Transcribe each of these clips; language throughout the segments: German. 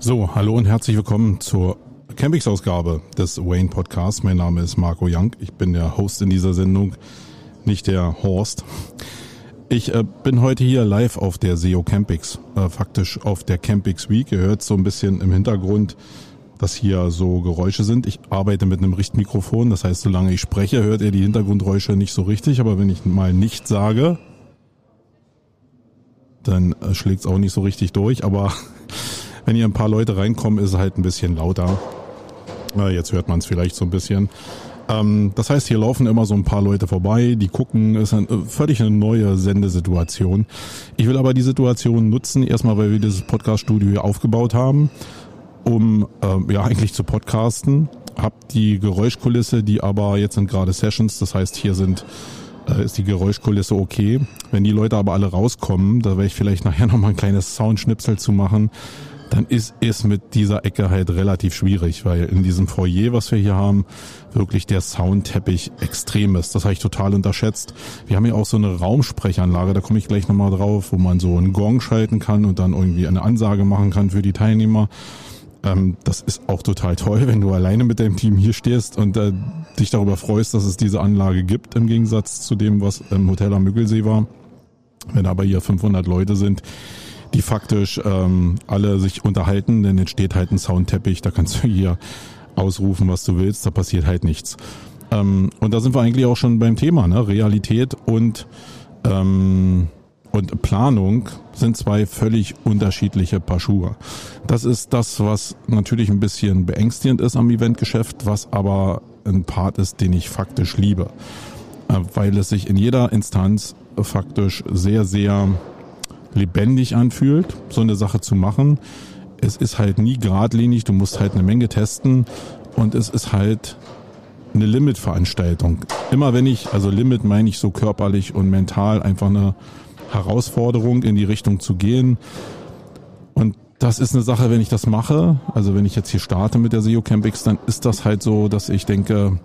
So, hallo und herzlich willkommen zur Campings-Ausgabe des Wayne Podcasts. Mein Name ist Marco Young. Ich bin der Host in dieser Sendung, nicht der Horst. Ich äh, bin heute hier live auf der SEO Campix, äh, faktisch auf der Campix Week. Ihr hört so ein bisschen im Hintergrund, dass hier so Geräusche sind. Ich arbeite mit einem Richtmikrofon, das heißt, solange ich spreche, hört ihr die Hintergrundgeräusche nicht so richtig. Aber wenn ich mal nicht sage, dann äh, schlägt es auch nicht so richtig durch. Aber wenn hier ein paar Leute reinkommen, ist es halt ein bisschen lauter. Äh, jetzt hört man es vielleicht so ein bisschen. Ähm, das heißt, hier laufen immer so ein paar Leute vorbei, die gucken, ist eine, äh, völlig eine neue Sendesituation. Ich will aber die Situation nutzen, erstmal, weil wir dieses Podcast-Studio hier aufgebaut haben, um äh, ja eigentlich zu podcasten. Hab die Geräuschkulisse, die aber jetzt sind gerade Sessions, das heißt, hier sind äh, ist die Geräuschkulisse okay. Wenn die Leute aber alle rauskommen, da werde ich vielleicht nachher nochmal ein kleines Soundschnipsel zu machen, dann ist es mit dieser Ecke halt relativ schwierig, weil in diesem Foyer, was wir hier haben, wirklich der Soundteppich extrem ist. Das habe ich total unterschätzt. Wir haben hier auch so eine Raumsprechanlage, da komme ich gleich nochmal drauf, wo man so einen Gong schalten kann und dann irgendwie eine Ansage machen kann für die Teilnehmer. Ähm, das ist auch total toll, wenn du alleine mit deinem Team hier stehst und äh, dich darüber freust, dass es diese Anlage gibt, im Gegensatz zu dem, was im Hotel am Müggelsee war. Wenn aber hier 500 Leute sind, die faktisch ähm, alle sich unterhalten, denn entsteht halt ein Soundteppich, da kannst du hier ausrufen, was du willst, da passiert halt nichts. Ähm, und da sind wir eigentlich auch schon beim Thema, ne? Realität und ähm, und Planung sind zwei völlig unterschiedliche Paar Schuhe. Das ist das, was natürlich ein bisschen beängstigend ist am Eventgeschäft, was aber ein Part ist, den ich faktisch liebe, äh, weil es sich in jeder Instanz faktisch sehr, sehr lebendig anfühlt, so eine Sache zu machen. Es ist halt nie geradlinig, du musst halt eine Menge testen und es ist halt eine Limit-Veranstaltung. Immer wenn ich, also Limit meine ich so körperlich und mental, einfach eine Herausforderung in die Richtung zu gehen. Und das ist eine Sache, wenn ich das mache, also wenn ich jetzt hier starte mit der SEO Campix, dann ist das halt so, dass ich denke,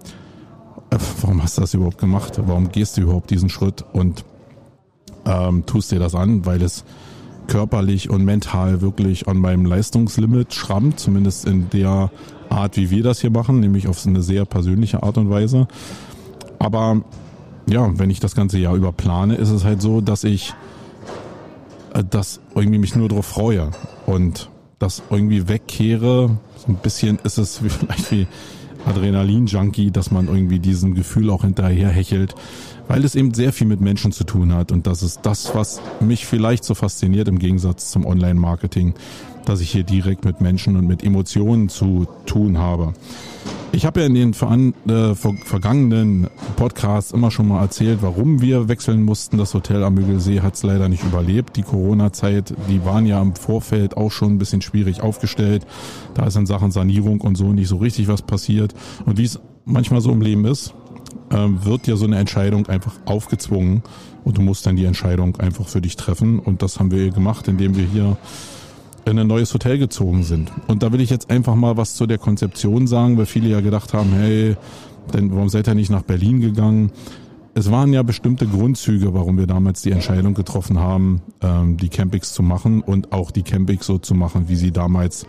äh, warum hast du das überhaupt gemacht? Warum gehst du überhaupt diesen Schritt? Und ähm, tust dir das an, weil es körperlich und mental wirklich an meinem Leistungslimit schrammt, zumindest in der Art, wie wir das hier machen, nämlich auf eine sehr persönliche Art und Weise. Aber ja, wenn ich das ganze Jahr über plane, ist es halt so, dass ich äh, das irgendwie mich nur darauf freue und das irgendwie wegkehre. So ein bisschen ist es vielleicht wie Adrenalin-Junkie, dass man irgendwie diesem Gefühl auch hinterher hechelt weil es eben sehr viel mit Menschen zu tun hat und das ist das, was mich vielleicht so fasziniert im Gegensatz zum Online-Marketing, dass ich hier direkt mit Menschen und mit Emotionen zu tun habe. Ich habe ja in den äh, vergangenen Podcasts immer schon mal erzählt, warum wir wechseln mussten. Das Hotel am Müggelsee hat es leider nicht überlebt. Die Corona-Zeit, die waren ja im Vorfeld auch schon ein bisschen schwierig aufgestellt. Da ist in Sachen Sanierung und so nicht so richtig was passiert. Und wie es manchmal so im Leben ist, wird dir so eine Entscheidung einfach aufgezwungen und du musst dann die Entscheidung einfach für dich treffen. Und das haben wir gemacht, indem wir hier in ein neues Hotel gezogen sind. Und da will ich jetzt einfach mal was zu der Konzeption sagen, weil viele ja gedacht haben, hey, denn warum seid ihr nicht nach Berlin gegangen? Es waren ja bestimmte Grundzüge, warum wir damals die Entscheidung getroffen haben, ähm, die Campings zu machen und auch die Campings so zu machen, wie sie damals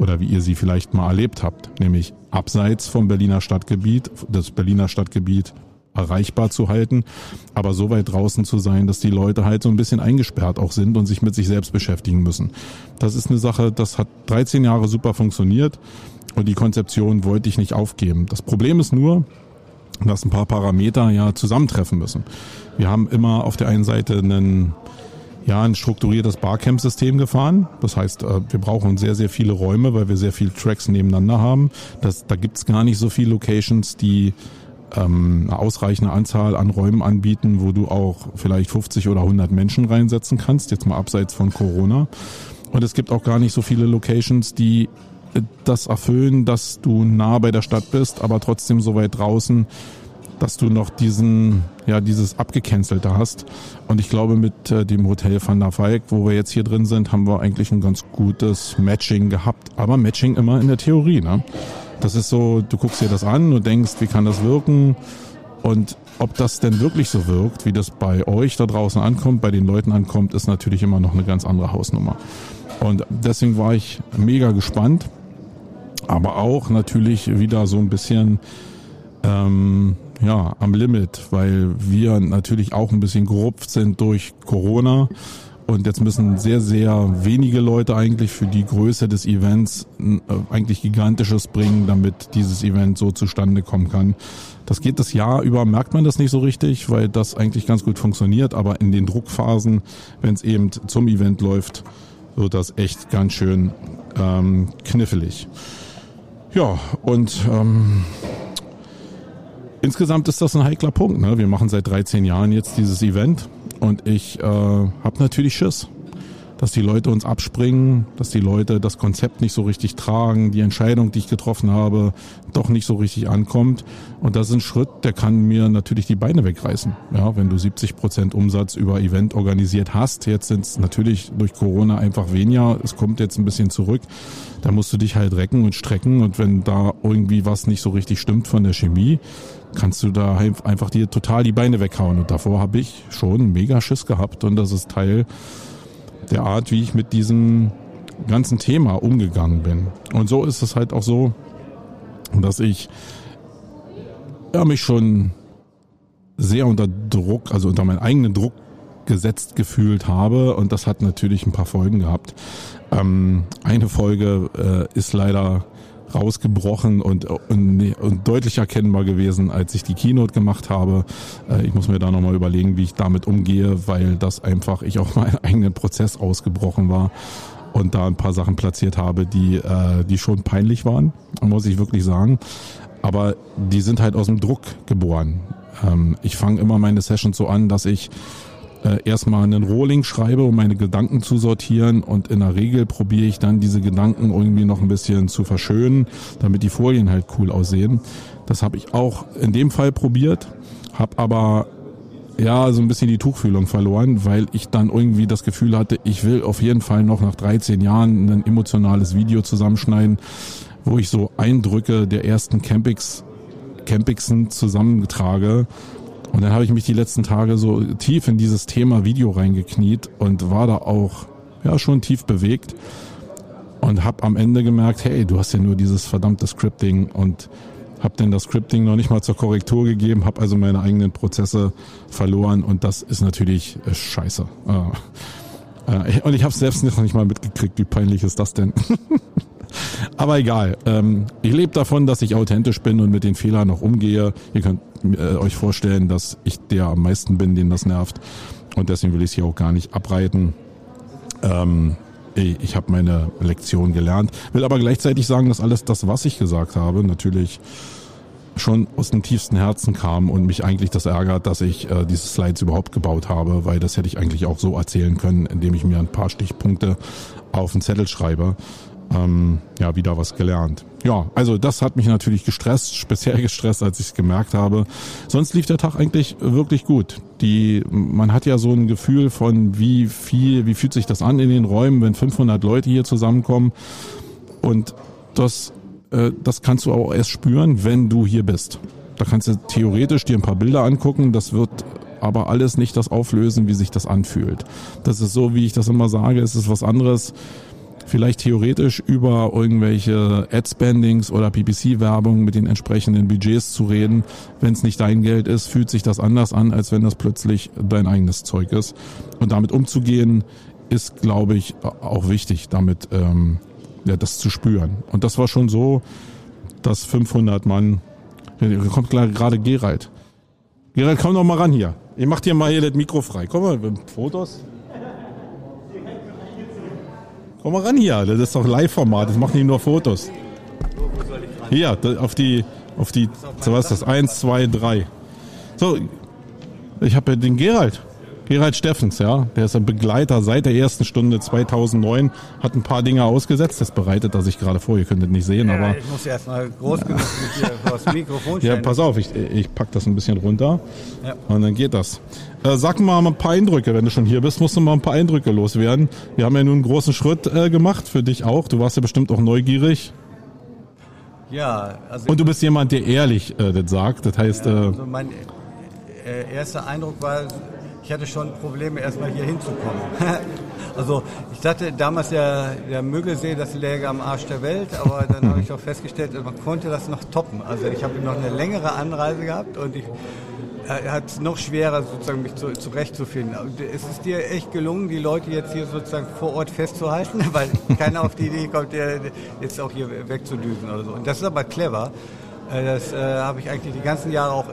oder wie ihr sie vielleicht mal erlebt habt, nämlich abseits vom Berliner Stadtgebiet, das Berliner Stadtgebiet erreichbar zu halten, aber so weit draußen zu sein, dass die Leute halt so ein bisschen eingesperrt auch sind und sich mit sich selbst beschäftigen müssen. Das ist eine Sache, das hat 13 Jahre super funktioniert und die Konzeption wollte ich nicht aufgeben. Das Problem ist nur, dass ein paar Parameter ja zusammentreffen müssen. Wir haben immer auf der einen Seite einen ja, ein strukturiertes Barcamp-System gefahren. Das heißt, äh, wir brauchen sehr, sehr viele Räume, weil wir sehr viele Tracks nebeneinander haben. Das, da gibt's gar nicht so viele Locations, die ähm, eine ausreichende Anzahl an Räumen anbieten, wo du auch vielleicht 50 oder 100 Menschen reinsetzen kannst, jetzt mal abseits von Corona. Und es gibt auch gar nicht so viele Locations, die äh, das erfüllen, dass du nah bei der Stadt bist, aber trotzdem so weit draußen, dass du noch diesen, ja, dieses Abgecancelte hast. Und ich glaube, mit äh, dem Hotel Van der Falk, wo wir jetzt hier drin sind, haben wir eigentlich ein ganz gutes Matching gehabt. Aber Matching immer in der Theorie, ne? Das ist so, du guckst dir das an und denkst, wie kann das wirken? Und ob das denn wirklich so wirkt, wie das bei euch da draußen ankommt, bei den Leuten ankommt, ist natürlich immer noch eine ganz andere Hausnummer. Und deswegen war ich mega gespannt, aber auch natürlich wieder so ein bisschen ähm, ja, am Limit, weil wir natürlich auch ein bisschen gerupft sind durch Corona. Und jetzt müssen sehr, sehr wenige Leute eigentlich für die Größe des Events äh, eigentlich gigantisches bringen, damit dieses Event so zustande kommen kann. Das geht das Jahr über, merkt man das nicht so richtig, weil das eigentlich ganz gut funktioniert. Aber in den Druckphasen, wenn es eben zum Event läuft, wird das echt ganz schön ähm, knifflig. Ja, und ähm, insgesamt ist das ein heikler Punkt. Ne? Wir machen seit 13 Jahren jetzt dieses Event und ich äh, habe natürlich Schiss, dass die Leute uns abspringen, dass die Leute das Konzept nicht so richtig tragen, die Entscheidung, die ich getroffen habe, doch nicht so richtig ankommt. Und das ist ein Schritt, der kann mir natürlich die Beine wegreißen. Ja, wenn du 70 Prozent Umsatz über Event organisiert hast, jetzt sind es natürlich durch Corona einfach weniger, es kommt jetzt ein bisschen zurück, da musst du dich halt recken und strecken und wenn da irgendwie was nicht so richtig stimmt von der Chemie, kannst du da einfach dir total die Beine weghauen. Und davor habe ich schon mega Schiss gehabt und das ist Teil der Art, wie ich mit diesem ganzen Thema umgegangen bin. Und so ist es halt auch so, dass ich ja, mich schon sehr unter Druck, also unter meinen eigenen Druck gesetzt gefühlt habe und das hat natürlich ein paar Folgen gehabt. Ähm, eine Folge äh, ist leider rausgebrochen und, und, und deutlich erkennbar gewesen, als ich die Keynote gemacht habe. Äh, ich muss mir da nochmal überlegen, wie ich damit umgehe, weil das einfach ich auch meinen eigenen Prozess ausgebrochen war und da ein paar Sachen platziert habe, die, äh, die schon peinlich waren, muss ich wirklich sagen. Aber die sind halt aus dem Druck geboren. Ähm, ich fange immer meine Sessions so an, dass ich äh, erstmal einen Rolling schreibe, um meine Gedanken zu sortieren und in der Regel probiere ich dann diese Gedanken irgendwie noch ein bisschen zu verschönen, damit die Folien halt cool aussehen. Das habe ich auch in dem Fall probiert, habe aber ja so ein bisschen die Tuchfühlung verloren, weil ich dann irgendwie das Gefühl hatte, ich will auf jeden Fall noch nach 13 Jahren ein emotionales Video zusammenschneiden, wo ich so Eindrücke der ersten Campings Campingsen zusammentrage und dann habe ich mich die letzten Tage so tief in dieses Thema Video reingekniet und war da auch ja schon tief bewegt und habe am Ende gemerkt, hey, du hast ja nur dieses verdammte Scripting und habe denn das Scripting noch nicht mal zur Korrektur gegeben, habe also meine eigenen Prozesse verloren und das ist natürlich äh, scheiße. Äh, äh, und ich habe selbst noch nicht mal mitgekriegt, wie peinlich ist das denn? Aber egal. Ähm, ich lebe davon, dass ich authentisch bin und mit den Fehlern noch umgehe. Ihr könnt äh, euch vorstellen, dass ich der am meisten bin, den das nervt. Und deswegen will ich es hier auch gar nicht abreiten. Ähm, ich habe meine Lektion gelernt. Will aber gleichzeitig sagen, dass alles das, was ich gesagt habe, natürlich schon aus dem tiefsten Herzen kam und mich eigentlich das ärgert, dass ich äh, diese Slides überhaupt gebaut habe, weil das hätte ich eigentlich auch so erzählen können, indem ich mir ein paar Stichpunkte auf den Zettel schreibe ähm, ja, wieder was gelernt. Ja, also das hat mich natürlich gestresst, speziell gestresst, als ich es gemerkt habe. Sonst lief der Tag eigentlich wirklich gut. Die, man hat ja so ein Gefühl von, wie viel, wie fühlt sich das an in den Räumen, wenn 500 Leute hier zusammenkommen. Und das, äh, das kannst du auch erst spüren, wenn du hier bist. Da kannst du theoretisch dir ein paar Bilder angucken. Das wird aber alles nicht das auflösen, wie sich das anfühlt. Das ist so, wie ich das immer sage, es ist was anderes vielleicht theoretisch über irgendwelche Ad-Spendings oder PPC-Werbung mit den entsprechenden Budgets zu reden. Wenn es nicht dein Geld ist, fühlt sich das anders an, als wenn das plötzlich dein eigenes Zeug ist. Und damit umzugehen, ist, glaube ich, auch wichtig, damit ähm, ja, das zu spüren. Und das war schon so, dass 500 Mann, hier kommt gerade Gerald. Gerald, komm doch mal ran hier. Ich mach dir mal hier das Mikro frei. Komm mal, Fotos. Komm mal ran hier, das ist doch Live-Format, das macht nicht nur Fotos. Hier, auf die, auf die, so was ist das? Eins, zwei, drei. So, ich habe ja den Gerald. Gerald Steffens, ja, der ist ein Begleiter seit der ersten Stunde 2009, hat ein paar Dinge ausgesetzt, das bereitet er sich gerade vor, ihr könntet nicht sehen, ja, aber... Ich muss erst mal groß genug mit dir das Mikrofon stellen. Ja, pass auf, ich, ich pack das ein bisschen runter ja. und dann geht das. Äh, sag mal ein paar Eindrücke, wenn du schon hier bist, musst du mal ein paar Eindrücke loswerden. Wir haben ja nun einen großen Schritt äh, gemacht, für dich auch, du warst ja bestimmt auch neugierig. Ja, also... Und du bist jemand, der ehrlich äh, das sagt, das heißt... Ja, also mein äh, erster Eindruck war ich hatte schon Probleme, erstmal hier hinzukommen. also ich dachte damals, der, der Müggelsee, das läge am Arsch der Welt, aber dann habe ich auch festgestellt, man konnte das noch toppen. Also ich habe noch eine längere Anreise gehabt und ich äh, hat es noch schwerer, sozusagen mich zu, zurechtzufinden. Es ist dir echt gelungen, die Leute jetzt hier sozusagen vor Ort festzuhalten, weil keiner auf die Idee kommt, jetzt auch hier wegzudüsen oder so. Und das ist aber clever. Äh, das äh, habe ich eigentlich die ganzen Jahre auch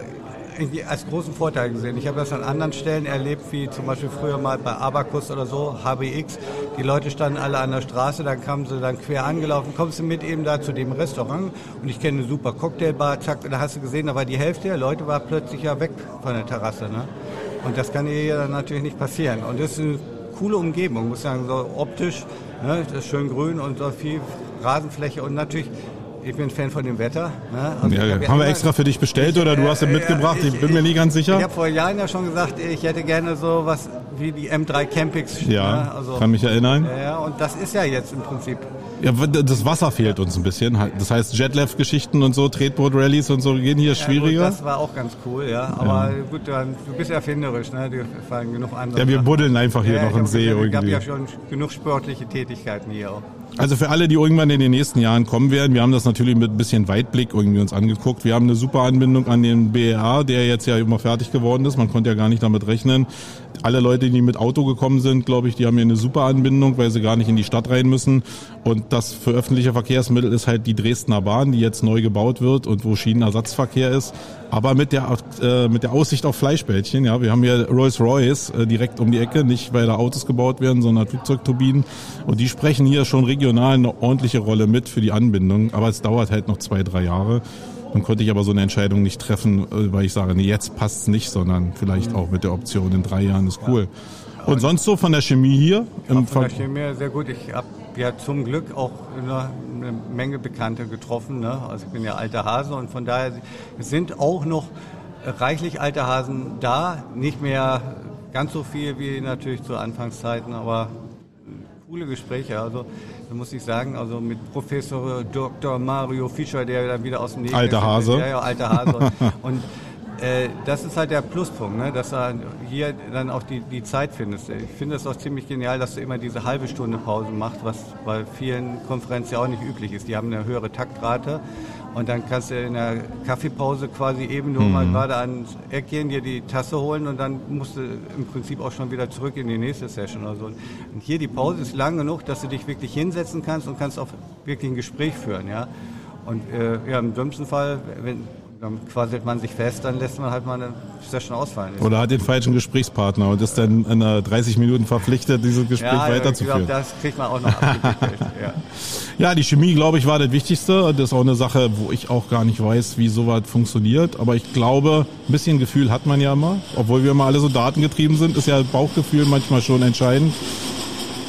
als großen Vorteil gesehen. Ich habe das an anderen Stellen erlebt, wie zum Beispiel früher mal bei Abacus oder so, HBX. Die Leute standen alle an der Straße, dann kamen sie dann quer angelaufen, kommst du mit eben da zu dem Restaurant und ich kenne eine super Cocktailbar, zack, da hast du gesehen, da war die Hälfte der Leute war plötzlich ja weg von der Terrasse. Ne? Und das kann hier dann natürlich nicht passieren. Und das ist eine coole Umgebung, muss sagen, so optisch, ne, das ist schön grün und so viel Rasenfläche und natürlich ich bin Fan von dem Wetter. Ne? Also ja, ja. Haben wir extra für dich bestellt ich, oder du hast ihn mitgebracht? Ich, ich, bin mir nie ganz sicher. Ich habe vor Jahren ja schon gesagt, ich hätte gerne so was wie die M3 Campix. Ja, ne? also, kann mich erinnern. Ja, und das ist ja jetzt im Prinzip. Ja, das Wasser fehlt uns ein bisschen. Das heißt, Jetlev-Geschichten und so, Tretboot-Rallies und so gehen hier schwieriger. Ja, gut, das war auch ganz cool, ja. Aber ja. gut, du bist erfinderisch, ne? Dir fallen genug andere. Ja, wir buddeln einfach hier noch im See irgendwie. Es gab ja schon genug sportliche Tätigkeiten hier auch. Also für alle, die irgendwann in den nächsten Jahren kommen werden, wir haben das natürlich mit ein bisschen Weitblick irgendwie uns angeguckt. Wir haben eine super Anbindung an den BER, der jetzt ja immer fertig geworden ist. Man konnte ja gar nicht damit rechnen. Alle Leute, die mit Auto gekommen sind, glaube ich, die haben hier eine super Anbindung, weil sie gar nicht in die Stadt rein müssen. Und das für öffentliche Verkehrsmittel ist halt die Dresdner Bahn, die jetzt neu gebaut wird und wo Schienenersatzverkehr ist. Aber mit der, äh, mit der Aussicht auf Fleischbällchen, ja. Wir haben hier Rolls-Royce äh, direkt um die Ecke, nicht weil da Autos gebaut werden, sondern Flugzeugturbinen. Und die sprechen hier schon regional eine ordentliche Rolle mit für die Anbindung. Aber es dauert halt noch zwei, drei Jahre. Dann konnte ich aber so eine Entscheidung nicht treffen, äh, weil ich sage, nee, jetzt passt's nicht, sondern vielleicht auch mit der Option in drei Jahren ist cool. Und sonst so von der Chemie hier? Im von der Chemie sehr gut. Ich habe ja zum Glück auch eine, eine Menge Bekannte getroffen. Ne? Also ich bin ja alter Hase und von daher sind auch noch reichlich alte Hasen da. Nicht mehr ganz so viel wie natürlich zu Anfangszeiten, aber coole Gespräche. Also da muss ich sagen, also mit Professor Dr. Mario Fischer, der dann wieder aus dem Nähkästchen... Alter Hase. Ja, ja, alter Hase. und äh, das ist halt der Pluspunkt, ne? dass du hier dann auch die, die Zeit findest. Ich finde es auch ziemlich genial, dass du immer diese halbe Stunde Pause machst, was bei vielen Konferenzen ja auch nicht üblich ist. Die haben eine höhere Taktrate und dann kannst du in der Kaffeepause quasi eben nur mhm. mal gerade ans Eck gehen, dir die Tasse holen und dann musst du im Prinzip auch schon wieder zurück in die nächste Session oder so. Und hier die Pause ist lang genug, dass du dich wirklich hinsetzen kannst und kannst auch wirklich ein Gespräch führen, ja. Und äh, ja, im dümmsten Fall, wenn, dann quasselt man sich fest, dann lässt man halt mal eine Session ausfallen. Oder hat den falschen Gesprächspartner und ist dann in 30 Minuten verpflichtet, dieses Gespräch ja, weiterzuführen. Ich glaube, das kriegt man auch noch ja. ja, die Chemie, glaube ich, war das Wichtigste. Das ist auch eine Sache, wo ich auch gar nicht weiß, wie sowas funktioniert. Aber ich glaube, ein bisschen Gefühl hat man ja immer. Obwohl wir immer alle so datengetrieben sind, ist ja Bauchgefühl manchmal schon entscheidend.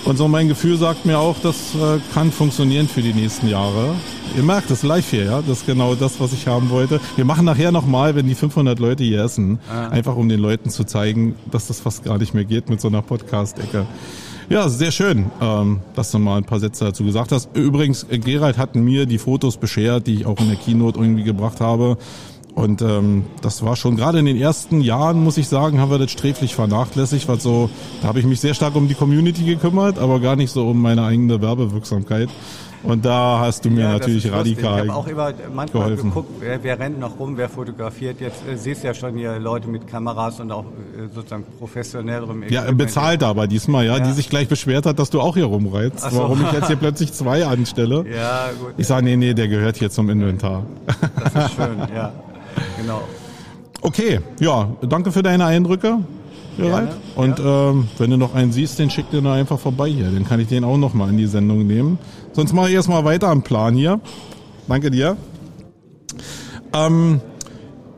Und so mein Gefühl sagt mir auch, das äh, kann funktionieren für die nächsten Jahre. Ihr merkt das live hier, ja. Das ist genau das, was ich haben wollte. Wir machen nachher nochmal, wenn die 500 Leute hier essen, ah. einfach um den Leuten zu zeigen, dass das fast gar nicht mehr geht mit so einer Podcast-Ecke. Ja, sehr schön, ähm, dass du mal ein paar Sätze dazu gesagt hast. Übrigens, Gerald hat mir die Fotos beschert, die ich auch in der Keynote irgendwie gebracht habe. Und ähm, das war schon gerade in den ersten Jahren, muss ich sagen, haben wir das sträflich vernachlässigt, weil so, da habe ich mich sehr stark um die Community gekümmert, aber gar nicht so um meine eigene Werbewirksamkeit. Und da hast du mir ja, natürlich radikal Ich habe auch immer manchmal geholfen. geguckt, wer, wer, rennt noch rum, wer fotografiert. Jetzt äh, siehst ja schon hier Leute mit Kameras und auch äh, sozusagen professionellerem Ja, bezahlt aber diesmal, ja, ja, die sich gleich beschwert hat, dass du auch hier rumreizt. So. Warum ich jetzt hier plötzlich zwei anstelle. Ja, gut. Ich sage, nee, nee, der gehört hier zum Inventar. Das ist schön, ja. Genau. Okay, ja, danke für deine Eindrücke. Gerald. Und ja. ähm, wenn du noch einen siehst, den schick dir nur einfach vorbei hier. Den kann ich den auch noch mal in die Sendung nehmen. Sonst mache ich erstmal weiter am Plan hier. Danke dir. Ähm,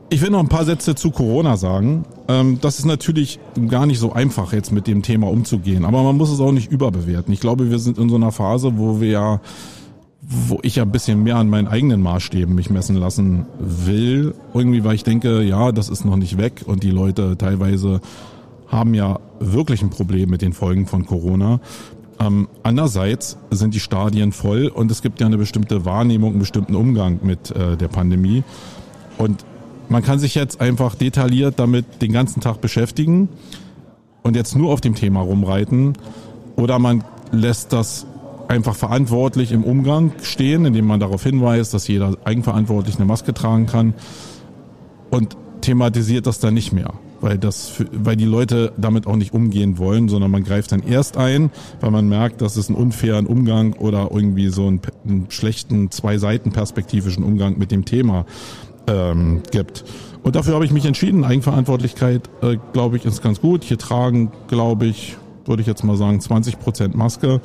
ich will noch ein paar Sätze zu Corona sagen. Ähm, das ist natürlich gar nicht so einfach, jetzt mit dem Thema umzugehen. Aber man muss es auch nicht überbewerten. Ich glaube, wir sind in so einer Phase, wo wir ja wo ich ja ein bisschen mehr an meinen eigenen Maßstäben mich messen lassen will. Irgendwie, weil ich denke, ja, das ist noch nicht weg und die Leute teilweise haben ja wirklich ein Problem mit den Folgen von Corona. Ähm, andererseits sind die Stadien voll und es gibt ja eine bestimmte Wahrnehmung, einen bestimmten Umgang mit äh, der Pandemie. Und man kann sich jetzt einfach detailliert damit den ganzen Tag beschäftigen. und jetzt nur auf dem Thema rumreiten oder man lässt das einfach verantwortlich im Umgang stehen, indem man darauf hinweist, dass jeder eigenverantwortlich eine Maske tragen kann und thematisiert das dann nicht mehr, weil das, weil die Leute damit auch nicht umgehen wollen, sondern man greift dann erst ein, weil man merkt, dass es einen unfairen Umgang oder irgendwie so einen, einen schlechten zwei Seiten perspektivischen Umgang mit dem Thema ähm, gibt. Und dafür habe ich mich entschieden. Eigenverantwortlichkeit, äh, glaube ich, ist ganz gut. Hier tragen, glaube ich, würde ich jetzt mal sagen, 20 Prozent Maske.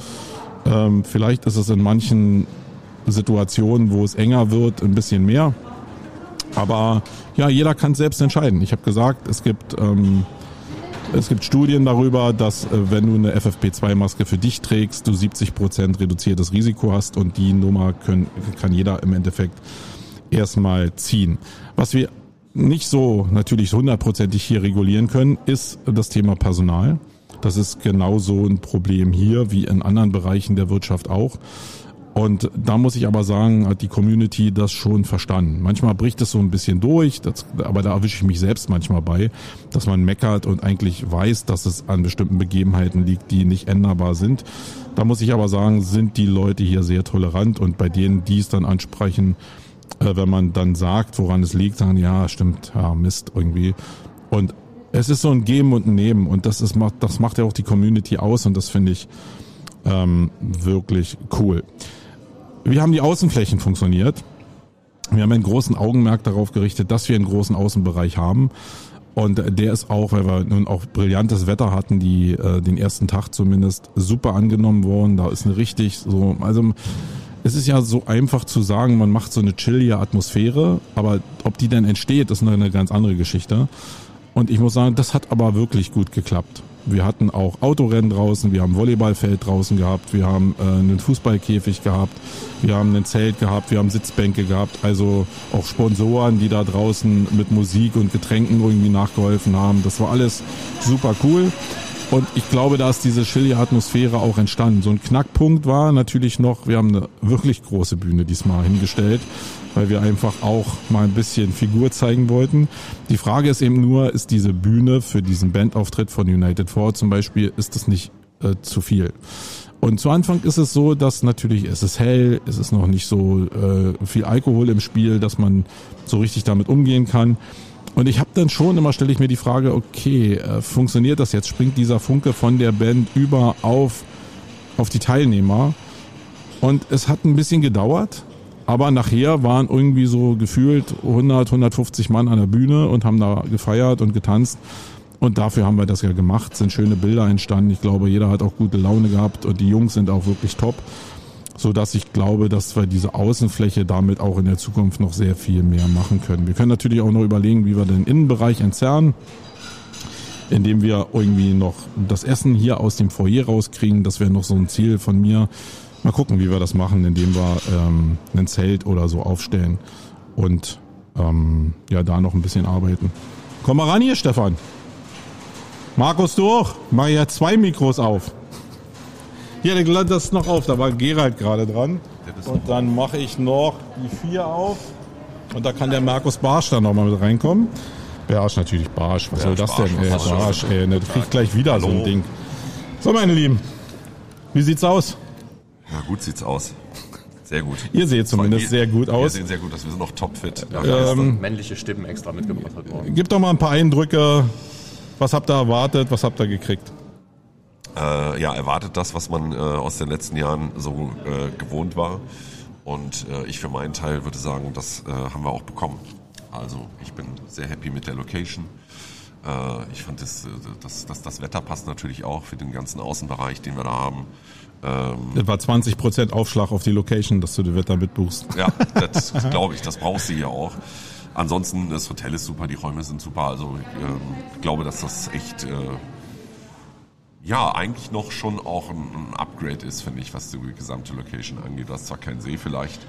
Ähm, vielleicht ist es in manchen Situationen, wo es enger wird, ein bisschen mehr. Aber ja, jeder kann selbst entscheiden. Ich habe gesagt, es gibt ähm, es gibt Studien darüber, dass äh, wenn du eine FFP2-Maske für dich trägst, du 70 Prozent reduziertes Risiko hast und die Nummer können, kann jeder im Endeffekt erstmal ziehen. Was wir nicht so natürlich hundertprozentig hier regulieren können, ist das Thema Personal. Das ist genauso ein Problem hier wie in anderen Bereichen der Wirtschaft auch. Und da muss ich aber sagen, hat die Community das schon verstanden. Manchmal bricht es so ein bisschen durch, das, aber da erwische ich mich selbst manchmal bei, dass man meckert und eigentlich weiß, dass es an bestimmten Begebenheiten liegt, die nicht änderbar sind. Da muss ich aber sagen, sind die Leute hier sehr tolerant und bei denen, die es dann ansprechen, äh, wenn man dann sagt, woran es liegt, sagen, ja, stimmt, ja, Mist irgendwie. Und es ist so ein Geben und Nehmen und das ist, das macht ja auch die Community aus und das finde ich ähm, wirklich cool. Wie haben die Außenflächen funktioniert? Wir haben einen großen Augenmerk darauf gerichtet, dass wir einen großen Außenbereich haben. Und der ist auch, weil wir nun auch brillantes Wetter hatten, die äh, den ersten Tag zumindest super angenommen worden. Da ist eine richtig so, also es ist ja so einfach zu sagen, man macht so eine chillige Atmosphäre, aber ob die denn entsteht, ist eine ganz andere Geschichte. Und ich muss sagen, das hat aber wirklich gut geklappt. Wir hatten auch Autorennen draußen, wir haben Volleyballfeld draußen gehabt, wir haben äh, einen Fußballkäfig gehabt, wir haben ein Zelt gehabt, wir haben Sitzbänke gehabt, also auch Sponsoren, die da draußen mit Musik und Getränken irgendwie nachgeholfen haben. Das war alles super cool. Und ich glaube, da ist diese chillige Atmosphäre auch entstanden. So ein Knackpunkt war natürlich noch, wir haben eine wirklich große Bühne diesmal hingestellt, weil wir einfach auch mal ein bisschen Figur zeigen wollten. Die Frage ist eben nur, ist diese Bühne für diesen Bandauftritt von United 4 zum Beispiel, ist das nicht äh, zu viel? Und zu Anfang ist es so, dass natürlich es ist hell, es ist noch nicht so äh, viel Alkohol im Spiel, dass man so richtig damit umgehen kann. Und ich habe dann schon immer, stelle ich mir die Frage, okay, äh, funktioniert das jetzt? Springt dieser Funke von der Band über auf, auf die Teilnehmer? Und es hat ein bisschen gedauert, aber nachher waren irgendwie so gefühlt 100, 150 Mann an der Bühne und haben da gefeiert und getanzt. Und dafür haben wir das ja gemacht, sind schöne Bilder entstanden. Ich glaube, jeder hat auch gute Laune gehabt und die Jungs sind auch wirklich top so dass ich glaube, dass wir diese Außenfläche damit auch in der Zukunft noch sehr viel mehr machen können. Wir können natürlich auch noch überlegen, wie wir den Innenbereich entzerren, indem wir irgendwie noch das Essen hier aus dem Foyer rauskriegen. Das wäre noch so ein Ziel von mir. Mal gucken, wie wir das machen, indem wir ähm, ein Zelt oder so aufstellen und ähm, ja, da noch ein bisschen arbeiten. Komm mal ran hier, Stefan. Markus, du auch. Mach ja zwei Mikros auf. Hier, das ist noch auf, da war Gerald gerade dran. Und dann mache ich noch die vier auf. Und da kann der Markus Barsch dann nochmal mit reinkommen. Barsch natürlich Barsch. Was soll das Barsch, denn? Ey, Barsch, ey, ne, du kriegst gleich wieder Hallo. so ein Ding. So, meine Lieben. Wie sieht's aus? Ja, gut sieht's aus. Sehr gut. Ihr seht zumindest sehr gut aus. Wir sehen sehr gut aus. Wir sind noch topfit. Ja, ähm, männliche Stimmen extra mitgebracht heute Morgen. Gib doch mal ein paar Eindrücke. Was habt ihr erwartet? Was habt ihr gekriegt? äh, ja, erwartet das, was man äh, aus den letzten Jahren so äh, gewohnt war. Und äh, ich für meinen Teil würde sagen, das äh, haben wir auch bekommen. Also ich bin sehr happy mit der Location. Äh, ich fand, das, das, das, das Wetter passt natürlich auch für den ganzen Außenbereich, den wir da haben. Ähm, das war 20 Prozent Aufschlag auf die Location, dass du das Wetter mitbuchst. Ja, das glaube ich, das brauchst du hier auch. Ansonsten, das Hotel ist super, die Räume sind super. Also ähm, ich glaube, dass das echt äh, ja, eigentlich noch schon auch ein, ein Upgrade ist, finde ich, was die gesamte Location angeht. Das ist zwar kein See vielleicht,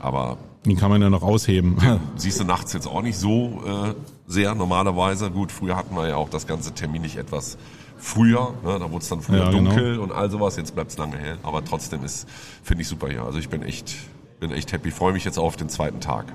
aber... Den kann man ja noch ausheben. siehst du nachts jetzt auch nicht so äh, sehr normalerweise. Gut, früher hatten wir ja auch das ganze Termin nicht etwas früher. Ne? Da wurde es dann früher ja, genau. dunkel genau. und all sowas. Jetzt bleibt es lange hell. Aber trotzdem ist, finde ich super hier. Also ich bin echt, bin echt happy. Freue mich jetzt auf den zweiten Tag.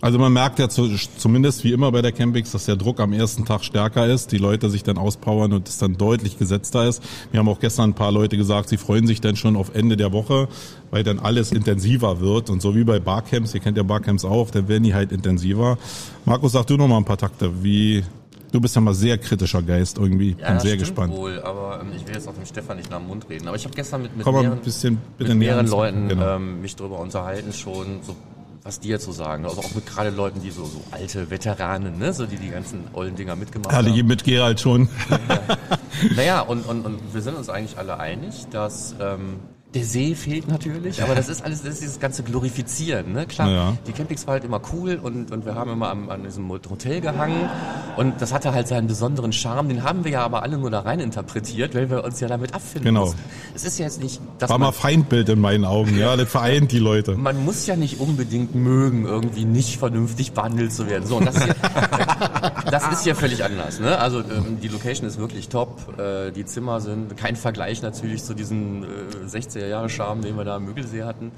Also man merkt ja zu, zumindest wie immer bei der Campings, dass der Druck am ersten Tag stärker ist, die Leute sich dann auspowern und es dann deutlich gesetzter ist. Wir haben auch gestern ein paar Leute gesagt, sie freuen sich dann schon auf Ende der Woche, weil dann alles intensiver wird und so wie bei Barcamps, ihr kennt ja Barcamps auch, dann werden die halt intensiver. Markus, sag du noch mal ein paar Takte, wie Du bist ja mal sehr kritischer Geist irgendwie. Ja, Bin sehr gespannt. wohl, aber ähm, ich will jetzt auch dem Stefan nicht nach dem Mund reden. Aber ich habe gestern mit, mit Komm mehreren, ein bisschen mit mehreren Leuten genau. ähm, mich darüber unterhalten schon, so, was die jetzt so sagen. Also auch mit gerade Leuten, die so, so alte Veteranen, ne? so die die ganzen ollen Dinger mitgemacht Alle haben. mit Gerald schon. Naja, und, und, und wir sind uns eigentlich alle einig, dass ähm, der See fehlt natürlich, aber das ist alles, das ist dieses ganze Glorifizieren. Ne? Klar, Ja. die Campings war halt immer cool und, und wir haben immer am, an diesem Hotel gehangen und das hatte halt seinen besonderen Charme. Den haben wir ja aber alle nur da rein interpretiert, weil wir uns ja damit abfinden Genau. Es ist ja jetzt nicht, dass War mal Feindbild in meinen Augen, ja. Das vereint die Leute. man muss ja nicht unbedingt mögen, irgendwie nicht vernünftig behandelt zu werden. So, und das ja, das ist ja völlig anders. Ne? Also ähm, die Location ist wirklich top. Äh, die Zimmer sind kein Vergleich natürlich zu diesen äh, 60er Jahre Charme, den wir da am Müggelsee hatten.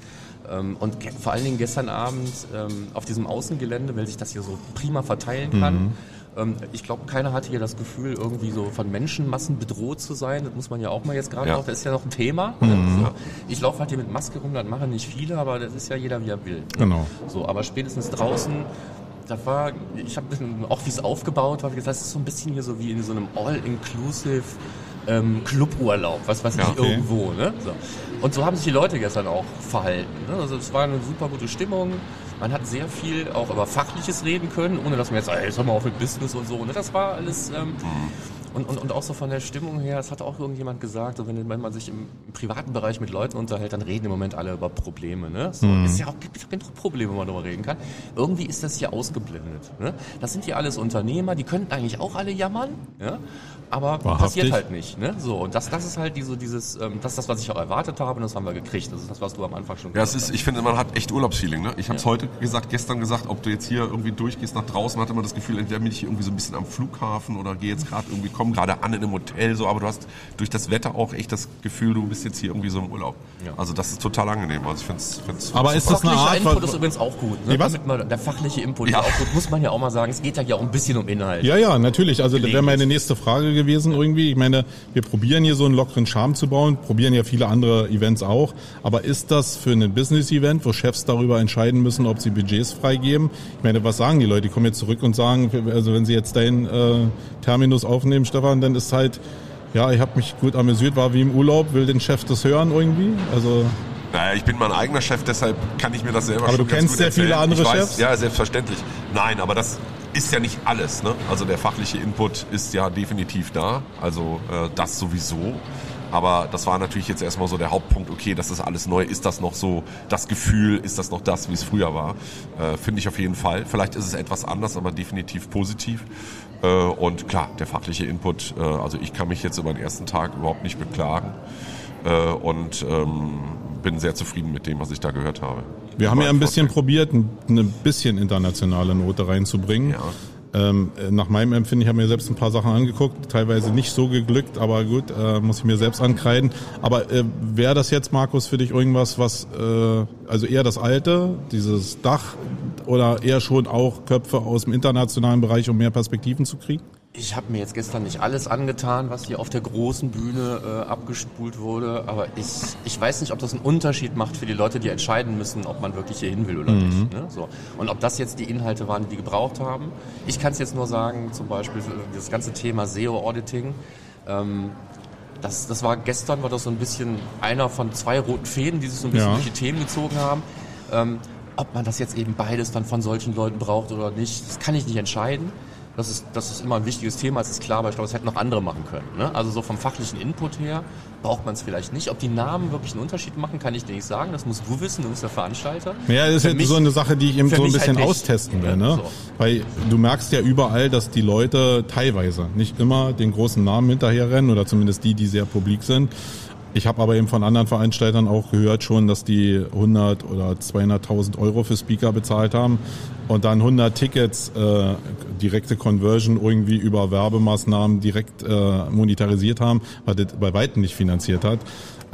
Ähm, und vor allen Dingen gestern Abend ähm, auf diesem Außengelände, weil sich das hier so prima verteilen kann. Ähm, ich glaube, keiner hatte hier das Gefühl, irgendwie so von Menschenmassen bedroht zu sein. Das muss man ja auch mal jetzt gerade Ja. noch, das ist ja noch ein Thema. So. Ich laufe halt hier mit Maske rum, das machen nicht viele, aber das ist ja jeder, wie er will. Genau. So, aber spätestens draußen, das war, ich habe auch wie es aufgebaut war, wie gesagt, das ist so ein bisschen hier so wie in so einem All-Inclusive ähm, Cluburlaub, was weiß Ja, ich, okay. irgendwo. Ne? So. Und so haben sich die Leute gestern auch verhalten. Ne? Also es war eine super gute Stimmung. Man hat sehr viel auch über Fachliches reden können, ohne dass man jetzt, ey, jetzt hör mal auf mit Business und so. Ne? Das war alles... Ähm, und, und, und auch so von der Stimmung her, es hat auch irgendjemand gesagt, so wenn, wenn man sich im, privaten Bereich mit Leuten unterhält, dann reden im Moment alle über Probleme. Ne? So, Ist ja auch gibt Probleme, wo man darüber reden kann. Irgendwie ist das hier ausgeblendet. Ne? Das sind ja alles Unternehmer, die könnten eigentlich auch alle jammern, ja? aber Wahrhaftig. passiert halt nicht. Ne? So, und das, das ist halt diese, dieses, ähm, das ist das, was ich auch erwartet habe und das haben wir gekriegt. Das ist das, was du am Anfang schon Ja, es gesagt ist, ich finde, man hat echt Urlaubsfeeling. Ne? Ich habe es heute gesagt, gestern gesagt, ob du jetzt hier irgendwie durchgehst nach draußen, hatte man das Gefühl, entweder bin ich hier irgendwie so ein bisschen am Flughafen oder gehe jetzt gerade irgendwie, komm gerade an in einem Hotel, so, aber du hast durch das Wetter auch echt das Gefühl, du bist jetzt hier irgendwie so im Urlaub. Ja. Also das ist total angenehm. Also ich finde es find's Aber ist das eine Fachlicher Art... Input ist übrigens auch gut. Ne? Nee, der fachliche Input Ja. ist auch gut, muss man ja auch mal sagen. Es geht ja hier auch ein bisschen um Inhalt. Ja, ja, natürlich. Also das wäre meine nächste Frage gewesen irgendwie. Ich meine, wir probieren hier so einen lockeren Charme zu bauen, probieren ja viele andere Events auch. Aber ist das für ein Business-Event, wo Chefs darüber entscheiden müssen, ob sie Budgets freigeben? Ich meine, was sagen die Leute? Die kommen jetzt zurück und sagen, also wenn sie jetzt deinen äh, Terminus aufnehmen, Stefan, dann ist halt, ja, ich habe mich gut amüsiert, war wie im Urlaub, will den Chef das hören irgendwie? Also Naja, ich bin mein eigener Chef, deshalb kann ich mir das selber Aber schon du ganz kennst gut sehr erzählen. viele andere ich weiß, Chefs? Ja, selbstverständlich. Nein, aber das ist ja nicht alles. Ne? Also der fachliche Input ist ja definitiv da. Also äh, das sowieso. Aber das war natürlich jetzt erstmal so der Hauptpunkt, okay, das ist alles neu, ist das noch so das Gefühl, ist das noch das, wie es früher war? Äh, Finde ich auf jeden Fall. Vielleicht ist es etwas anders, aber definitiv positiv. Äh, und klar, der fachliche Input, äh, also ich kann mich jetzt über den ersten Tag überhaupt nicht beklagen äh, und ähm, bin sehr zufrieden mit dem, was ich da gehört habe. Wir haben ja ein bisschen probiert, ein- eine bisschen internationale Note reinzubringen. Ja. Ähm, äh, nach meinem Empfinden, ich habe mir selbst ein paar Sachen angeguckt, teilweise nicht so geglückt, aber gut, äh, muss ich mir selbst ankreiden. Aber äh, wäre das jetzt, Markus, für dich irgendwas, was, äh, also eher das Alte, dieses Dach, oder eher schon auch Köpfe aus dem internationalen Bereich, um mehr Perspektiven zu kriegen? Ich habe mir jetzt gestern nicht alles angetan, was hier auf der großen Bühne äh, abgespult wurde, aber ich, ich weiß nicht, ob das einen Unterschied macht für die Leute, die entscheiden müssen, ob man wirklich hier hin will oder nicht. Ne? So. Und ob das jetzt die Inhalte waren, die die gebraucht haben. Ich kann es jetzt nur sagen, zum Beispiel das ganze Thema SEO-Auditing. Ähm, das, das war gestern, war das so ein bisschen einer von zwei roten Fäden, die sich so ein bisschen Ja. durch die Themen gezogen haben. Ähm, ob man das jetzt eben beides dann von solchen Leuten braucht oder nicht, das kann ich nicht entscheiden. Das ist, das ist immer ein wichtiges Thema, das ist klar, aber ich glaube, das hätten noch andere machen können. Ne? Also so vom fachlichen Input her braucht man es vielleicht nicht. Ob die Namen wirklich einen Unterschied machen, kann ich dir nicht sagen. Das musst du wissen, du bist der Veranstalter. Ja, das ist halt mich- so eine Sache, die ich eben so ein bisschen halt austesten will. Ne? so. Weil du merkst ja überall, dass die Leute teilweise, nicht immer den großen Namen hinterherrennen oder zumindest die, die sehr publik sind. Ich habe aber eben von anderen Veranstaltern auch gehört schon, dass die 100 oder 200.000 Euro für Speaker bezahlt haben und dann 100 Tickets äh, direkte Conversion irgendwie über Werbemaßnahmen direkt äh, monetarisiert haben, was das bei weitem nicht finanziert hat.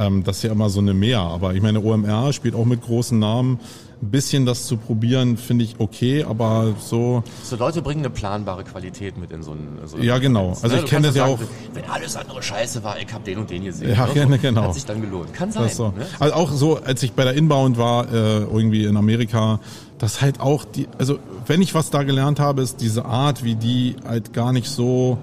Ähm, das ist ja immer so eine Mehr. Aber ich meine, OMR spielt auch mit großen Namen ein bisschen das zu probieren, finde ich okay, aber so. So Leute bringen eine planbare Qualität mit in so ein. So ja, genau. Also ne? ich kenne das ja auch. Wenn alles andere scheiße war, ich habe den und den gesehen. Ja, ne? so, genau. Hat sich dann gelohnt. Kann sein. So. Ne? Also auch so, als ich bei der Inbound war, äh, irgendwie in Amerika, das halt auch die, also wenn ich was da gelernt habe, ist diese Art, wie die halt gar nicht so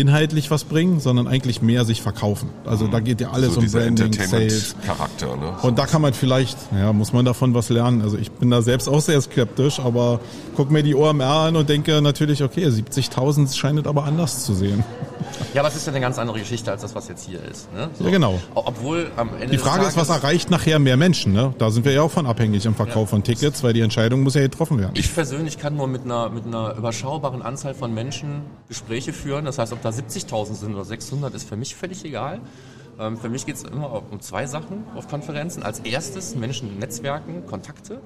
inhaltlich was bringen, sondern eigentlich mehr sich verkaufen. Also da geht ja alles so um Branding, Sales. Charakter, ne? Und da kann man vielleicht, ja, muss man davon was lernen. Also ich bin da selbst auch sehr skeptisch, aber guck mir die OMR an und denke natürlich, okay, 70.000 scheint es aber anders zu sehen. Ja, aber es ist ja eine ganz andere Geschichte als das, was jetzt hier ist. Ne? So. Ja, genau. Obwohl am Ende Die Frage ist, was erreicht nachher mehr Menschen? Ne? Da sind wir ja auch von abhängig im Verkauf ja. von Tickets, weil die Entscheidung muss ja getroffen werden. Ich persönlich kann nur mit einer, mit einer überschaubaren Anzahl von Menschen Gespräche führen. Das heißt, ob da 70.000 sind oder 600, ist für mich völlig egal. Ähm, für mich geht es immer um zwei Sachen auf Konferenzen. Als erstes Menschen Netzwerken, Kontakte.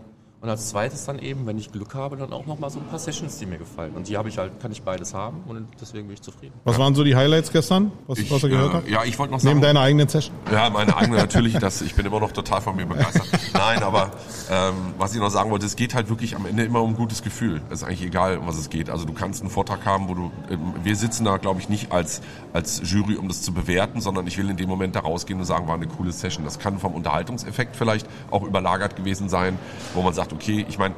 Und als zweites dann eben, wenn ich Glück habe, dann auch nochmal so ein paar Sessions, die mir gefallen. Und die habe ich halt, kann ich beides haben und deswegen bin ich zufrieden. Was waren so die Highlights gestern, was, ich, was ihr gehört äh, habt? Ja, ich wollte noch sagen. Neben deiner eigenen Session? Ja, meine eigene natürlich. Das, ich bin immer noch total von mir begeistert. Nein, aber ähm, was ich noch sagen wollte, es geht halt wirklich am Ende immer um ein gutes Gefühl. Es ist eigentlich egal, um was es geht. Also du kannst einen Vortrag haben, wo du, ähm, wir sitzen da, glaube ich, nicht als, als Jury, um das zu bewerten, sondern ich will in dem Moment da rausgehen und sagen, war eine coole Session. Das kann vom Unterhaltungseffekt vielleicht auch überlagert gewesen sein, wo man sagt, okay, ich meine,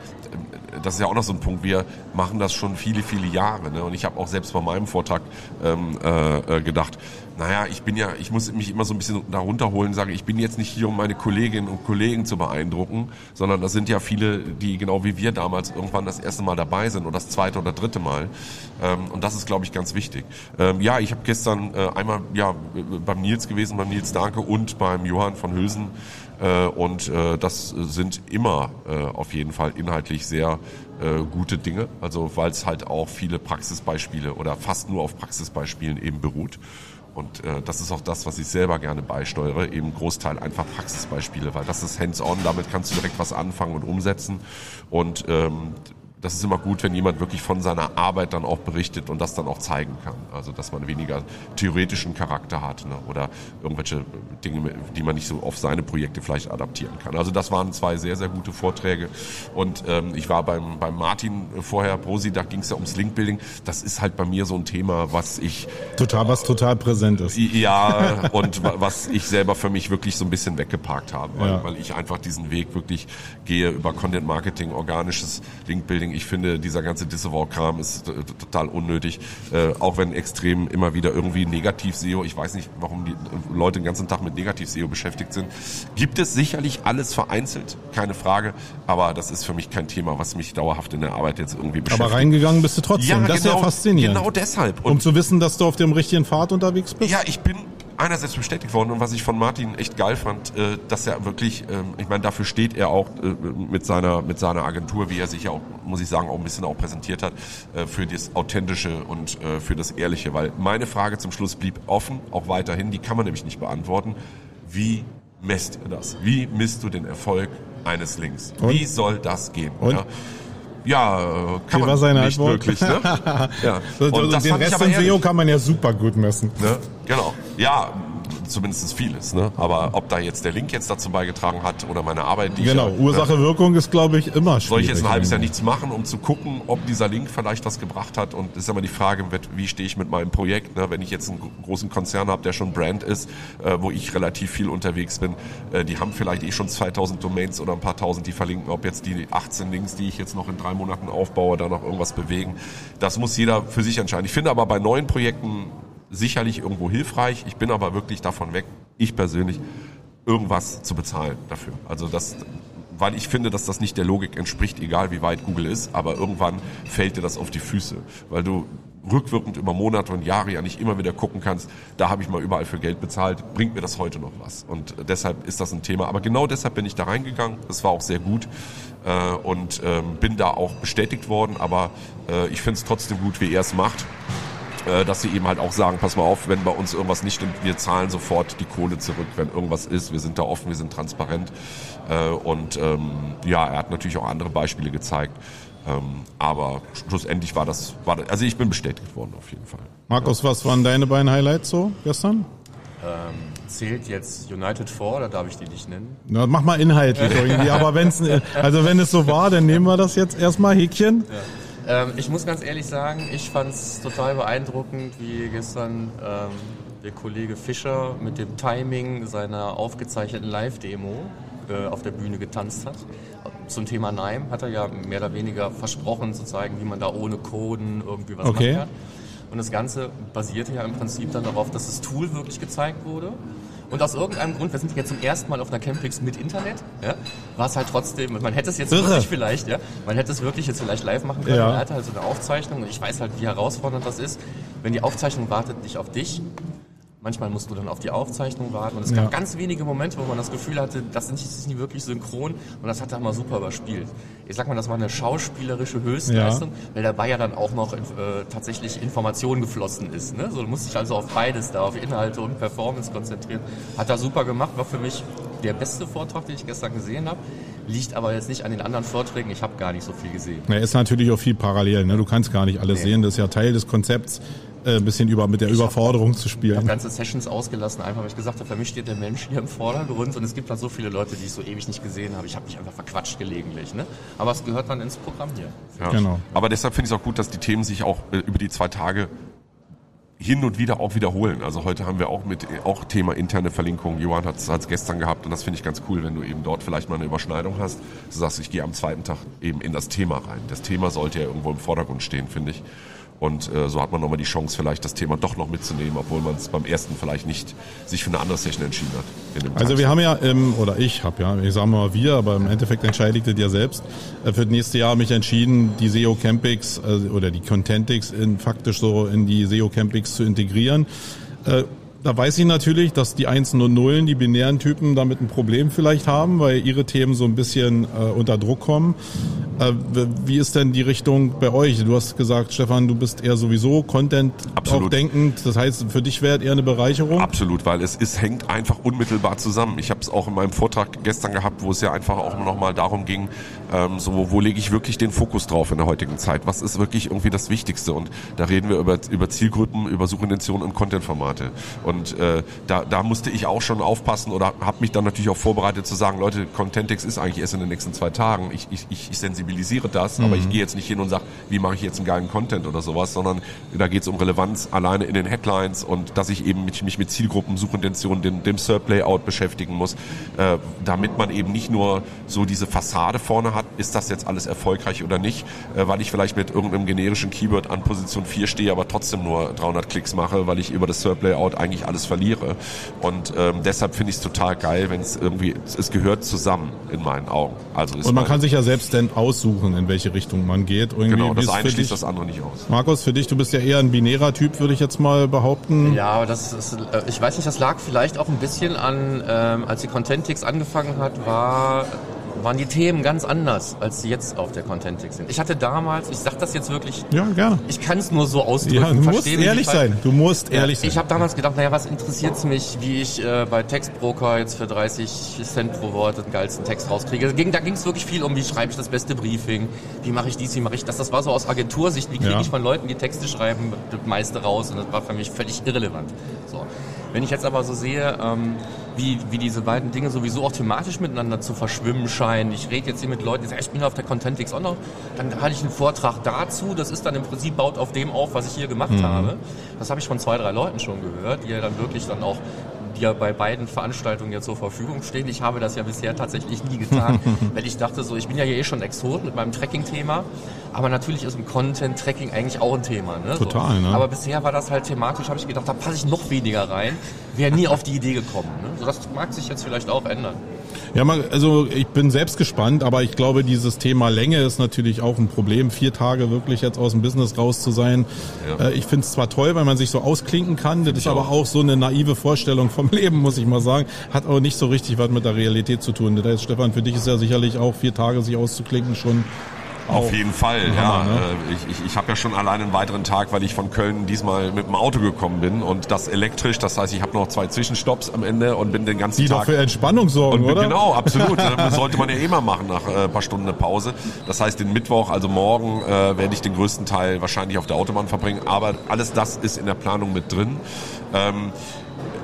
das ist ja auch noch so ein Punkt, wir machen das schon viele, viele Jahre. Ne? Und ich habe auch selbst bei meinem Vortrag ähm, äh, äh, gedacht, naja, ich bin ja, ich muss mich immer so ein bisschen darunter holen und sagen, ich bin jetzt nicht hier, um meine Kolleginnen und Kollegen zu beeindrucken, sondern das sind ja viele, die genau wie wir damals irgendwann das erste Mal dabei sind oder das zweite oder dritte Mal. Ähm, und das ist, glaube ich, ganz wichtig. Ähm, ja, ich habe gestern äh, einmal ja, beim Nils gewesen, beim Nils Danke und beim Johann von Hülsen äh, und äh, das sind immer auf jeden Fall inhaltlich sehr gute Dinge, also weil es halt auch viele Praxisbeispiele oder fast nur auf Praxisbeispielen eben beruht. Und äh, das ist auch das, was ich selber gerne beisteuere, eben Großteil einfach Praxisbeispiele, weil das ist hands-on, damit kannst du direkt was anfangen und umsetzen. Und ähm, das ist immer gut, wenn jemand wirklich von seiner Arbeit dann auch berichtet und das dann auch zeigen kann. Also dass man weniger theoretischen Charakter hat ne? oder irgendwelche Dinge, die man nicht so auf seine Projekte vielleicht adaptieren kann. Also das waren zwei sehr, sehr gute Vorträge. Und ähm, ich war beim, beim Martin vorher, Brosi, da ging es ja ums Linkbuilding. Das ist halt bei mir so ein Thema, was ich... Total, was total präsent ist. Ja, und was ich selber für mich wirklich so ein bisschen weggeparkt habe, weil, ja. weil ich einfach diesen Weg wirklich gehe über Content Marketing, organisches Linkbuilding ich finde, dieser ganze Disavow-Kram ist total unnötig. Äh, auch wenn extrem immer wieder irgendwie Negativ-SEO, ich weiß nicht, warum die Leute den ganzen Tag mit Negativ-SEO beschäftigt sind. Gibt es sicherlich alles vereinzelt, keine Frage, aber das ist für mich kein Thema, was mich dauerhaft in der Arbeit jetzt irgendwie beschäftigt. Aber reingegangen bist du trotzdem, ja, das genau, ist ja genau, faszinierend. Genau deshalb. Und um zu wissen, dass du auf dem richtigen Pfad unterwegs bist? Ja, ich bin einerseits bestätigt worden und was ich von Martin echt geil fand, äh, dass er wirklich, ähm, ich meine, dafür steht er auch äh, mit seiner mit seiner Agentur, wie er sich ja auch, muss ich sagen, auch ein bisschen auch präsentiert hat, äh, für das Authentische und für das Ehrliche. Weil meine Frage zum Schluss blieb offen, auch weiterhin, die kann man nämlich nicht beantworten. Wie messt ihr das? Wie misst du den Erfolg eines Links? Und? Wie soll das gehen? Und? Ja? Ja, kann Wie man seine nicht Antwort? wirklich. Ne? ja. Und, und den Rest im SEO kann man ja super gut messen. Ne? Genau. Ja, zumindest vieles. Ne? Aber ob da jetzt der Link jetzt dazu beigetragen hat oder meine Arbeit, die Genau, ich, Ursache-Wirkung ist, glaube ich, immer schwierig. Soll ich jetzt ein halbes Jahr nichts machen, um zu gucken, ob dieser Link vielleicht was gebracht hat? Und ist immer die Frage, wie stehe ich mit meinem Projekt? Ne? Wenn ich jetzt einen großen Konzern habe, der schon Brand ist, äh, wo ich relativ viel unterwegs bin, äh, die haben vielleicht eh schon 2000 Domains oder ein paar tausend, die verlinken, ob jetzt die 18 Links, die ich jetzt noch in drei Monaten aufbaue, da noch irgendwas bewegen. Das muss jeder für sich entscheiden. Ich finde aber bei neuen Projekten sicherlich irgendwo hilfreich. Ich bin aber wirklich davon weg, ich persönlich, irgendwas zu bezahlen dafür. Also das, weil ich finde, dass das nicht der Logik entspricht, egal wie weit Google ist, aber irgendwann fällt dir das auf die Füße, weil du rückwirkend über Monate und Jahre ja nicht immer wieder gucken kannst, da habe ich mal überall für Geld bezahlt, bringt mir das heute noch was? Und deshalb ist das ein Thema. Aber genau deshalb bin ich da reingegangen. Es war auch sehr gut äh, und ähm, bin da auch bestätigt worden. Aber äh, ich finde es trotzdem gut, wie er es macht. Äh, dass sie eben halt auch sagen, pass mal auf, wenn bei uns irgendwas nicht stimmt, wir zahlen sofort die Kohle zurück, wenn irgendwas ist. Wir sind da offen, wir sind transparent. Äh, und ähm, ja, er hat natürlich auch andere Beispiele gezeigt. Ähm, aber schlussendlich war das, war das, also ich bin bestätigt worden auf jeden Fall. Markus, was waren deine beiden Highlights so gestern? Ähm, zählt jetzt United 4 oder darf ich die nicht nennen? Na, mach mal inhaltlich irgendwie, aber wenn's, also wenn es so war, dann nehmen wir das jetzt erstmal Häkchen. Ja. Ähm, ich muss ganz ehrlich sagen, ich fand es total beeindruckend, wie gestern ähm, der Kollege Fischer mit dem Timing seiner aufgezeichneten Live-Demo äh, auf der Bühne getanzt hat. Zum Thema Nime hat er ja mehr oder weniger versprochen zu zeigen, wie man da ohne Coden irgendwie was Okay. machen kann. Und das Ganze basierte ja im Prinzip dann darauf, dass das Tool wirklich gezeigt wurde. Und aus irgendeinem Grund, wir sind jetzt zum ersten Mal auf einer Campix mit Internet, ja, war es halt trotzdem, man hätte es jetzt Irre. wirklich vielleicht, ja, man hätte es wirklich jetzt vielleicht live machen können, Ja. man hatte halt so eine Aufzeichnung und ich weiß halt, wie herausfordernd das ist, wenn die Aufzeichnung wartet nicht auf dich, Manchmal musst du dann auf die Aufzeichnung warten. Und es Ja. gab ganz wenige Momente, wo man das Gefühl hatte, das ist nicht- wirklich synchron. Und das hat er mal super überspielt. Ich sag mal, das war eine schauspielerische Höchstleistung, weil dabei ja dann auch noch äh, tatsächlich Information geflossen ist. Ne? So, du musst dich also auf beides da, auf Inhalte und Performance konzentrieren. Hat er super gemacht, war für mich der beste Vortrag, den ich gestern gesehen habe. Liegt aber jetzt nicht an den anderen Vorträgen. Ich habe gar nicht so viel gesehen. Na, ist natürlich auch viel parallel, ne? Du kannst gar nicht alles Nee. sehen. Das ist ja Teil des Konzepts, äh, ein bisschen über, mit der Überforderung zu Ich habe spielen. ganze Sessions ausgelassen, einfach weil ich gesagt habe, für mich steht der Mensch hier im Vordergrund und es gibt halt so viele Leute, die ich so ewig nicht gesehen habe. Ich habe mich einfach verquatscht gelegentlich. Ne? Aber es gehört dann ins Programm hier. Ja. Genau. Aber deshalb finde ich es auch gut, dass die Themen sich auch äh, über die zwei Tage hin und wieder auch wiederholen. Also heute haben wir auch mit auch Thema interne Verlinkung. Johann hat es gestern gehabt und das finde ich ganz cool, wenn du eben dort vielleicht mal eine Überschneidung hast. Du sagst, ich gehe am zweiten Tag eben in das Thema rein. Das Thema sollte ja irgendwo im Vordergrund stehen, finde ich. Und äh, so hat man nochmal die Chance, vielleicht das Thema doch noch mitzunehmen, obwohl man es beim ersten vielleicht nicht sich für eine andere Session entschieden hat. Also wir haben ja, ähm, oder ich habe ja, ich sage mal wir, aber im Endeffekt entscheidet ihr ja selbst, äh, für das nächste Jahr mich entschieden, die SEO Campix äh, oder die Contentix in, faktisch so in die SEO Campix zu integrieren. Äh, da weiß ich natürlich, dass die Einsen und Nullen, die binären Typen damit ein Problem vielleicht haben, weil ihre Themen so ein bisschen äh, unter Druck kommen. Äh, wie ist denn die Richtung bei euch? Du hast gesagt, Stefan, du bist eher sowieso Content auch Absolut. denkend. Das heißt, für dich wäre es eher eine Bereicherung. Absolut, weil es ist, hängt einfach unmittelbar zusammen. Ich habe es auch in meinem Vortrag gestern gehabt, wo es ja einfach auch nochmal darum ging, ähm, so wo, wo lege ich wirklich den Fokus drauf in der heutigen Zeit? Was ist wirklich irgendwie das Wichtigste? Und da reden wir über, über Zielgruppen, über Suchintentionen und Contentformate. Und äh, da, da musste ich auch schon aufpassen oder habe mich dann natürlich auch vorbereitet zu sagen, Leute, Contentix ist eigentlich erst in den nächsten zwei Tagen. Ich, ich, ich sensibilisiere das, aber ich gehe jetzt nicht hin und sage, wie mache ich jetzt einen geilen Content oder sowas, sondern da geht es um Relevanz alleine in den Headlines und dass ich eben mich, mich mit Zielgruppen, Suchintentionen, dem, dem SERP-Layout beschäftigen muss, äh, damit man eben nicht nur so diese Fassade vorne hat, ist das jetzt alles erfolgreich oder nicht, äh, weil ich vielleicht mit irgendeinem generischen Keyword an Position 4 stehe, aber trotzdem nur 300 Klicks mache, weil ich über das SERP-Layout eigentlich alles verliere. Und ähm, deshalb finde ich es total geil, wenn es irgendwie, es gehört zusammen in meinen Augen. Also ist Und man kann sich ja selbst dann aussuchen, in welche Richtung man geht. Irgendwie, Genau, das eine schließt dich, das andere nicht aus. Markus, für dich, du bist ja eher ein binärer Typ, würde ich jetzt mal behaupten. Ja, aber das ist, äh, ich weiß nicht, das lag vielleicht auch ein bisschen an, ähm, als die Contentix angefangen hat, war, waren die Themen ganz anders, als sie jetzt auf der Contentix sind. Ich hatte damals, ich sag das jetzt wirklich, Ja, gerne. ich kann es nur so ausdrücken. Ja, du musst ehrlich sein. Du musst Ja, ehrlich sein. Ich habe damals gedacht, naja, was interessiert mich, wie ich äh, bei Textbroker jetzt für 30 Cent pro Wort den geilsten Text rauskriege. Ging, da ging es wirklich viel um, wie schreibe ich das beste Briefing, wie mache ich dies, wie mache ich das. Das war so aus Agentursicht, wie kriege Ja. ich von Leuten, die Texte schreiben, das meiste raus. Und das war für mich völlig irrelevant. So. Wenn ich jetzt aber so sehe, ähm, wie, wie diese beiden Dinge sowieso auch thematisch miteinander zu verschwimmen scheinen. Ich rede jetzt hier mit Leuten, die sagen, ich bin auf der Contentix auch noch. Dann hatte ich einen Vortrag dazu. Das ist dann im Prinzip baut auf dem auf, was ich hier gemacht habe. Das habe ich von zwei, drei Leuten schon gehört, die ja dann wirklich dann auch die ja bei beiden Veranstaltungen jetzt zur Verfügung stehen. Ich habe das ja bisher tatsächlich nie getan, weil ich dachte so, ich bin ja hier eh schon Exot mit meinem Tracking-Thema, aber natürlich ist im Content-Tracking eigentlich auch ein Thema. Ne? Total, so. ne? Aber bisher war das halt thematisch, habe ich gedacht, da passe ich noch weniger rein. Wäre nie auf die Idee gekommen. Ne? So, das mag sich jetzt vielleicht auch ändern. Ja, mal, also ich bin selbst gespannt, aber ich glaube, dieses Thema Länge ist natürlich auch ein Problem. Vier Tage wirklich jetzt aus dem Business raus zu sein. Ja. Äh, ich finde es zwar toll, weil man sich so ausklinken kann, das ist aber auch. so eine naive Vorstellung vom Leben, muss ich mal sagen. Hat aber nicht so richtig was mit der Realität zu tun. Da ist Stefan, für dich ist ja sicherlich auch vier Tage sich auszuklinken schon Auf jeden Fall, Hammer, ja. ne? Äh, Ich, ich, ich habe ja schon allein einen weiteren Tag, weil ich von Köln diesmal mit dem Auto gekommen bin und das elektrisch. Das heißt, ich habe noch zwei Zwischenstopps am Ende und bin den ganzen Die Tag doch für Entspannung sorgen, und oder? Genau, absolut. Das sollte man ja eh mal machen nach äh, ein paar Stunden eine Pause. Das heißt, den Mittwoch, also morgen, äh, werde ich den größten Teil wahrscheinlich auf der Autobahn verbringen. Aber alles das ist in der Planung mit drin. Ähm,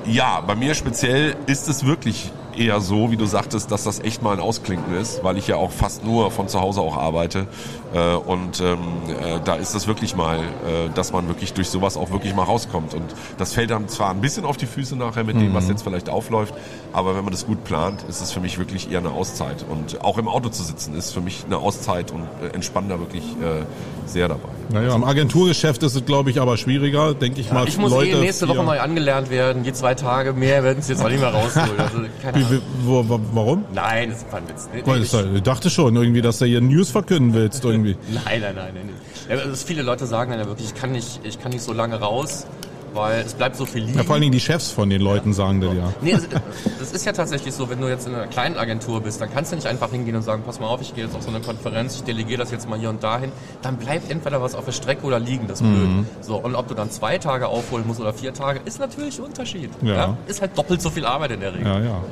ja, bei mir speziell ist es wirklich eher so, wie du sagtest, dass das echt mal ein Ausklinken ist, weil ich ja auch fast nur von zu Hause auch arbeite. Äh, und ähm, äh, da ist es wirklich mal, äh, dass man wirklich durch sowas auch wirklich mal rauskommt. Und das fällt dann zwar ein bisschen auf die Füße nachher mit dem, was jetzt vielleicht aufläuft, aber wenn man das gut plant, ist es für mich wirklich eher eine Auszeit. Und auch im Auto zu sitzen ist für mich eine Auszeit und äh, entspannt da wirklich äh, sehr dabei. Naja, im Agenturgeschäft ist es, glaube ich, aber schwieriger, denke ich mal. Ich muss Leute eh nächste Woche neu angelernt werden. Die zwei Tage mehr werden es jetzt auch nicht mehr rausholen. Also, keine Wie, wie, wo, wo, warum? Nein, das war ein Witz. Nee, Weil ich, ich dachte schon irgendwie, dass du hier News verkünden willst irgendwie. Nein, nein, nein, nein. Ja, also viele Leute sagen dann ja wirklich, ich kann nicht, ich kann nicht so lange raus, weil es bleibt so viel liegen. Ja, vor allen Dingen die Chefs von den Leuten sagen das ja. Nee, das, das ist ja tatsächlich so, wenn du jetzt in einer kleinen Agentur bist, dann kannst du nicht einfach hingehen und sagen, pass mal auf, ich gehe jetzt auf so eine Konferenz, ich delegiere das jetzt mal hier und dahin. Dann bleibt entweder was auf der Strecke oder liegen, das ist blöd. So, und ob du dann zwei Tage aufholen musst oder vier Tage, ist natürlich ein Unterschied. Ja. Ist halt doppelt so viel Arbeit in der Regel. Ja, ja.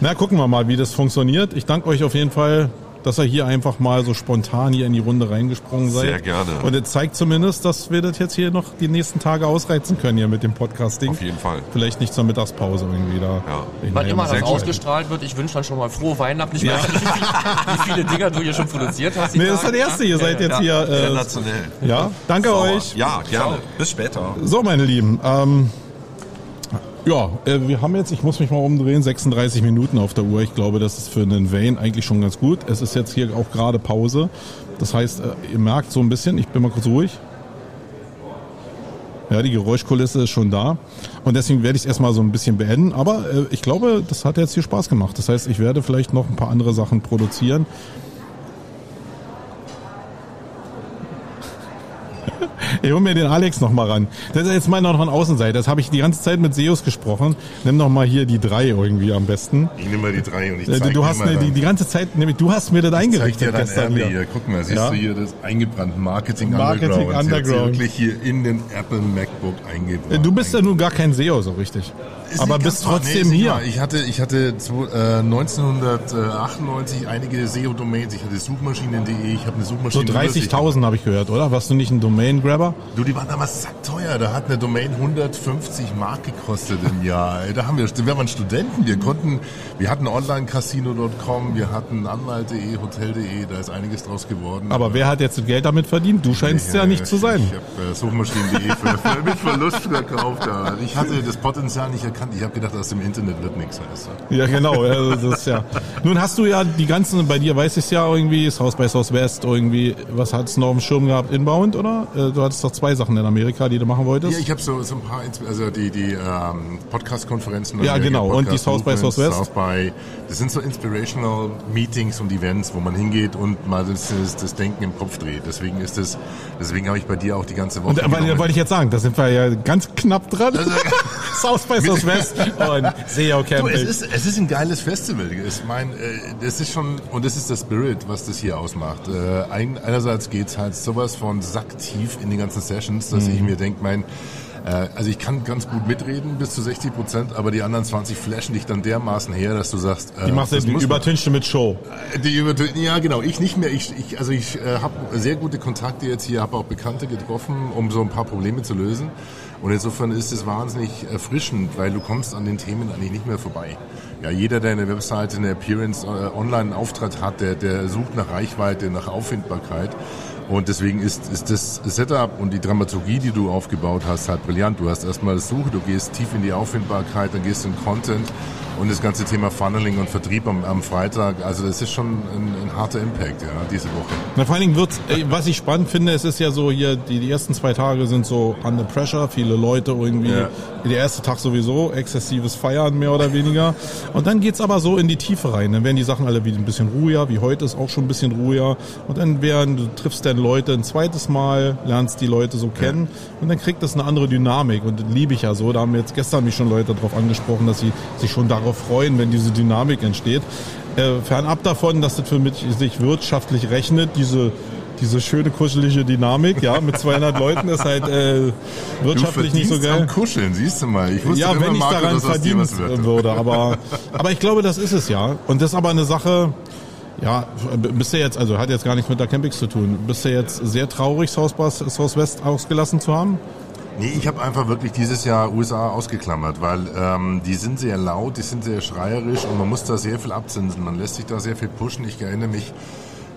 Na, gucken wir mal, wie das funktioniert. Ich danke euch auf jeden Fall, dass ihr hier einfach mal so spontan hier in die Runde reingesprungen seid. Sehr gerne. Und es zeigt zumindest, dass wir das jetzt hier noch die nächsten Tage ausreizen können hier mit dem Podcasting. Auf jeden Fall. Vielleicht nicht zur Mittagspause irgendwie da. Ja. Wann der immer das Sehr gut. ausgestrahlt wird, ich wünsche dann schon mal frohe Weihnachten. Ich weiß nicht, wie, viel, wie viele Dinger du hier schon produziert hast. Nee, das ist das Tage. erste. Ihr seid jetzt hier. Äh, Sensationell. ja, danke euch. Ja, gerne. Bis später. So, meine Lieben. Ähm, ja, äh, wir haben jetzt, ich muss mich mal umdrehen, 36 Minuten auf der Uhr. Ich glaube, das ist für einen Vane eigentlich schon ganz gut. Es ist jetzt hier auch gerade Pause. Das heißt, äh, ihr merkt so ein bisschen, ich bin mal kurz ruhig. Ja, die Geräuschkulisse ist schon da. Und deswegen werde ich es erstmal so ein bisschen beenden. Aber äh, ich glaube, das hat jetzt hier Spaß gemacht. Das heißt, ich werde vielleicht noch ein paar andere Sachen produzieren. Ich hol mir den Alex noch mal ran. Das ist jetzt mal noch ein Außenseiter. Das habe ich die ganze Zeit mit Seus gesprochen. Nimm doch mal hier die drei irgendwie am besten. Ich nehme mal die drei und ich Äh, zeig Du hast mir die, die ganze Zeit, nämlich du hast mir das zeig dir eingerichtet dann wieder. hier. Guck mal, siehst Ja. du hier das eingebrannte Marketing, Marketing Underground. Underground. wirklich hier in den Apple MacBook eingebrannt. Äh, Du bist ja nun gar kein SEO so richtig. Ist Aber bist trotzdem nicht hier. Ich hatte, ich hatte zu, äh, 1998 einige SEO-Domains. Ich hatte Suchmaschinen.de, ich habe eine So Suchmaschine. 30.000 habe ich gehört, oder? Warst du nicht ein Domain-Grabber? Du, die waren damals sackteuer. Da hat eine Domain 150 Mark gekostet im Jahr. Da haben wir, wir waren Studenten. Wir konnten, wir hatten Online-Casino.com, wir hatten Anwalt.de, Hotel.de. Da ist einiges draus geworden. Aber wer hat jetzt das Geld damit verdient? Du scheinst es ja nicht zu sein. Ich habe äh, Suchmaschinen.de für, für, mit Verlust verkauft. Da. Ich hatte das Potenzial nicht erkannt. Ich habe gedacht, aus dem Internet wird nichts. Weißt du? Ja, genau. Also das ja. Nun hast du ja die ganzen, bei dir weiß ich es ja irgendwie, South by Southwest irgendwie, was hattest du noch auf dem Schirm gehabt? Inbound, oder? Äh, Du hattest doch zwei Sachen in Amerika, die du machen wolltest. Ja, ich habe so, so ein paar, also die, die ähm, Podcast-Konferenzen. Ja, genau. Und die Podcast South by Southwest? South by, das sind so inspirational Meetings und Events, wo man hingeht und mal das, das, das Denken im Kopf dreht. Deswegen ist das, deswegen habe ich bei dir auch die ganze Woche. Und aber da genommen. wollte ich jetzt sagen, da sind wir ja ganz knapp dran. South by Southwest und SEO Camping. es, ist, es ist ein geiles Festival. Ich mein, äh, das ist schon, und das ist der Spirit, was das hier ausmacht. Äh, ein, einerseits geht's halt sowas von sacktief in den ganzen Sessions, dass Mhm. ich mir denke, mein, äh, also ich kann ganz gut mitreden bis zu 60 Prozent, aber die anderen 20 flashen dich dann dermaßen her, dass du sagst, äh, die machst du übertünchte mit Show. die übertö- ja, genau. Ich nicht mehr. Ich, ich, also ich äh, habe sehr gute Kontakte jetzt hier, habe auch Bekannte getroffen, um so ein paar Probleme zu lösen. Und insofern ist es wahnsinnig erfrischend, weil du kommst an den Themen eigentlich nicht mehr vorbei. Ja, jeder, der eine Webseite, eine Appearance, äh, online einen Auftritt hat, der, der sucht nach Reichweite, nach Auffindbarkeit. Und deswegen ist, ist das Setup und die Dramaturgie, die du aufgebaut hast, halt brillant. Du hast erstmal das Suche, du gehst tief in die Auffindbarkeit, dann gehst du in Content und das ganze Thema Funneling und Vertrieb am, am Freitag. Also das ist schon ein, ein harter Impact, ja, diese Woche. Na, vor allen Dingen wird's, ey, was ich spannend finde, es ist ja so hier, die, die ersten zwei Tage sind so under pressure, viele Leute irgendwie, Ja. der erste Tag sowieso, exzessives Feiern mehr oder weniger. Und dann geht's aber so in die Tiefe rein. Dann werden die Sachen alle wieder ein bisschen ruhiger, wie heute ist auch schon ein bisschen ruhiger. Und dann werden, du triffst dann Leute ein zweites Mal, lernst die Leute so kennen und dann kriegt das eine andere Dynamik. Und das liebe ich ja so. Da haben jetzt gestern mich schon Leute darauf angesprochen, dass sie sich schon darauf freuen, wenn diese Dynamik entsteht. Äh, fernab davon, dass das für mich sich wirtschaftlich rechnet, diese diese schöne kuschelige Dynamik, ja, mit 200 Leuten ist halt äh, wirtschaftlich nicht so geil. Am Kuscheln, siehst du mal. Ich wusste ja, immer, wenn ich Marco, daran verdienen würde, aber aber ich glaube, das ist es ja. Und das ist aber eine Sache. Ja, bist du jetzt, also hat jetzt gar nichts mit der Campix zu tun. Bist du jetzt sehr traurig, Southwest, Southwest ausgelassen zu haben? Nee, ich habe einfach wirklich dieses Jahr USA ausgeklammert, weil ähm, die sind sehr laut, die sind sehr schreierisch und man muss da sehr viel abzinsen. Man lässt sich da sehr viel pushen. Ich erinnere mich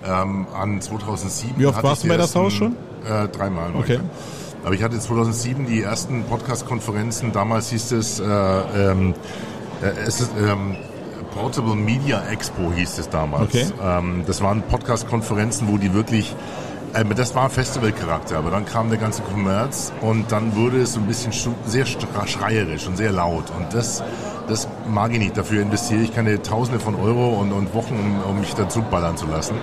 ähm, an 2007. Wie oft warst du bei ersten, South schon? Äh, dreimal. Okay. da. Aber ich hatte 2007 die ersten Podcast-Konferenzen. Damals hieß es, äh, ähm, äh, es ist, ähm, Portable Media Expo hieß es damals. Okay. Ähm, das waren Podcast-Konferenzen, wo die wirklich, äh, das war Festivalcharakter, aber dann kam der ganze Kommerz und dann wurde es ein bisschen sch- sehr schreierisch und sehr laut und das, das mag ich nicht. Dafür investiere ich keine Tausende von Euro und, und Wochen, um, um mich dazu ballern zu lassen.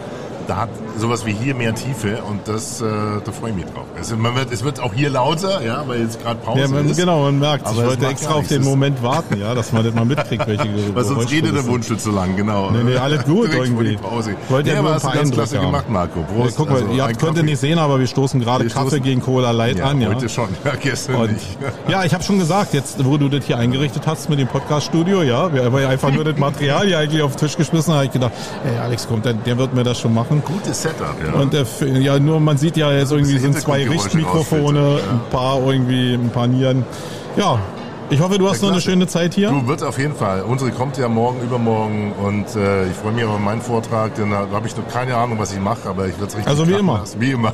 Da hat sowas wie hier mehr Tiefe und das, äh, da freue ich mich drauf. Es, man wird, es wird auch hier lauter, ja, weil jetzt gerade Pause Ja, man, ist. genau, man merkt Aber Ich wollte extra auf den Moment warten, ja, dass man das mal mitkriegt, welche Geräusche Weil sonst redet der. Wunsch zu lang, genau. Nee, nee, alles gut irgendwie. Pause. Ich wollte ja nee, nur aber ein paar ganz Eindrücke klasse haben. gemacht, Marco. Ja, Prost. guck mal, Also, ihr habt, könnt ihr nicht sehen, aber wir stoßen gerade Wir Kaffee stoßen- gegen Cola Light Ja, an, ja. heute schon. Ja, gestern Und, nicht. ja, ich habe schon gesagt, jetzt wo du das hier eingerichtet hast mit dem Podcast-Studio, ja, wir haben ja einfach nur das Material hier eigentlich auf den Tisch geschmissen, habe ich gedacht, ey, Alex kommt, der, der wird mir das schon machen. Gutes Setup, ja. Und der, ja, nur man sieht ja jetzt irgendwie sind zwei Richtmikrofone, rausfiltern, ein paar irgendwie, ein paar Nieren. Ja, ich hoffe, du hast noch eine schöne Zeit hier. Du wird auf jeden Fall. Unsere kommt ja morgen, übermorgen und äh, ich freue mich auf meinen Vortrag, denn da habe ich noch keine Ahnung, was ich mache, aber ich werde es richtig Also wie immer. lassen. Wie immer.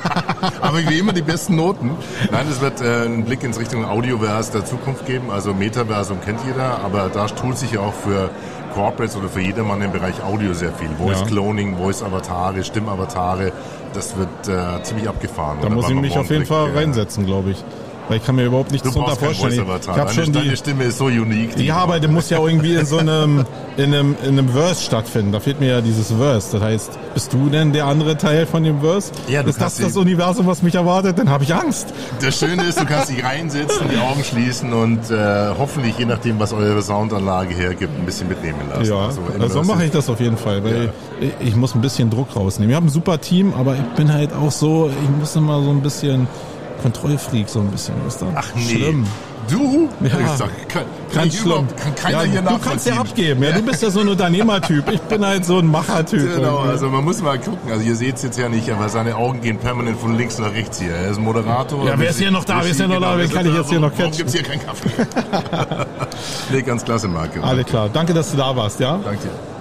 aber wie immer die besten Noten. Nein, es wird äh, einen Blick ins Richtung Audioverse der Zukunft geben. Also Metaversum kennt jeder, aber da tut sich ja auch für Corporates oder für jedermann im Bereich Audio sehr viel. Voice. Cloning, Voice Avatare, Stimmavatare, das wird äh, ziemlich abgefahren. Da muss ich mich auf jeden Fall reinsetzen, glaube ich. Weil ich kann mir überhaupt nichts darunter vorstellen. Voice-Avatar. Ich habe schon deine die, Stimme ist so unique. die Ja, aber der muss ja irgendwie in so einem, in einem, in einem Verse stattfinden. Da fehlt mir ja dieses Verse. Das heißt, bist du denn der andere Teil von dem Verse? Ja, ist das das die- Universum, was mich erwartet? Dann habe ich Angst. Das Schöne ist, du kannst dich reinsetzen, die Augen schließen und äh, hoffentlich, je nachdem, was eure Soundanlage hergibt, ein bisschen mitnehmen lassen. Ja, Also, also, so mache ich das auf jeden Fall, weil ich, ich muss ein bisschen Druck rausnehmen. Wir haben ein super Team, aber ich bin halt auch so, ich muss immer so ein bisschen Kontrollfreak, so ein bisschen. Ist das Ach nee. Schlimm. Du? Ja. Ich sag, kann, kann, Ganz schlimm. kann keiner ja, hier du kannst ja abgeben. Ja, du bist ja so ein Unternehmertyp. Ich bin halt so ein Machertyp. Genau, irgendwie. also man muss mal gucken. Also ihr seht es jetzt ja nicht, aber seine Augen gehen permanent von links nach rechts hier. Er ist ein Moderator. Ja, wer ist hier noch da? Wer ist hier noch da? Wen wer kann ich jetzt hier noch Warum catchen? gibt's hier keinen Kaffee? nee, ganz klasse, Marco. Alles klar. Danke, dass du da warst, ja? Danke dir.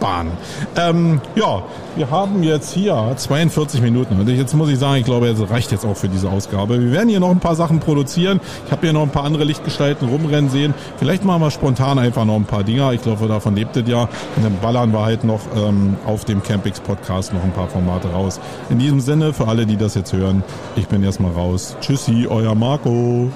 Bahn. Ähm, ja, wir haben jetzt hier 42 Minuten und jetzt muss ich sagen, ich glaube, es reicht jetzt auch für diese Ausgabe. Wir werden hier noch ein paar Sachen produzieren. Ich habe hier noch ein paar andere Lichtgestalten rumrennen sehen. Vielleicht machen wir spontan einfach noch ein paar Dinger. Ich glaube, davon lebt es ja. Und dann ballern wir halt noch ähm, auf dem Campix Podcast noch ein paar Formate raus. In diesem Sinne, für alle, die das jetzt hören, ich bin erstmal raus. Tschüssi, euer Marco.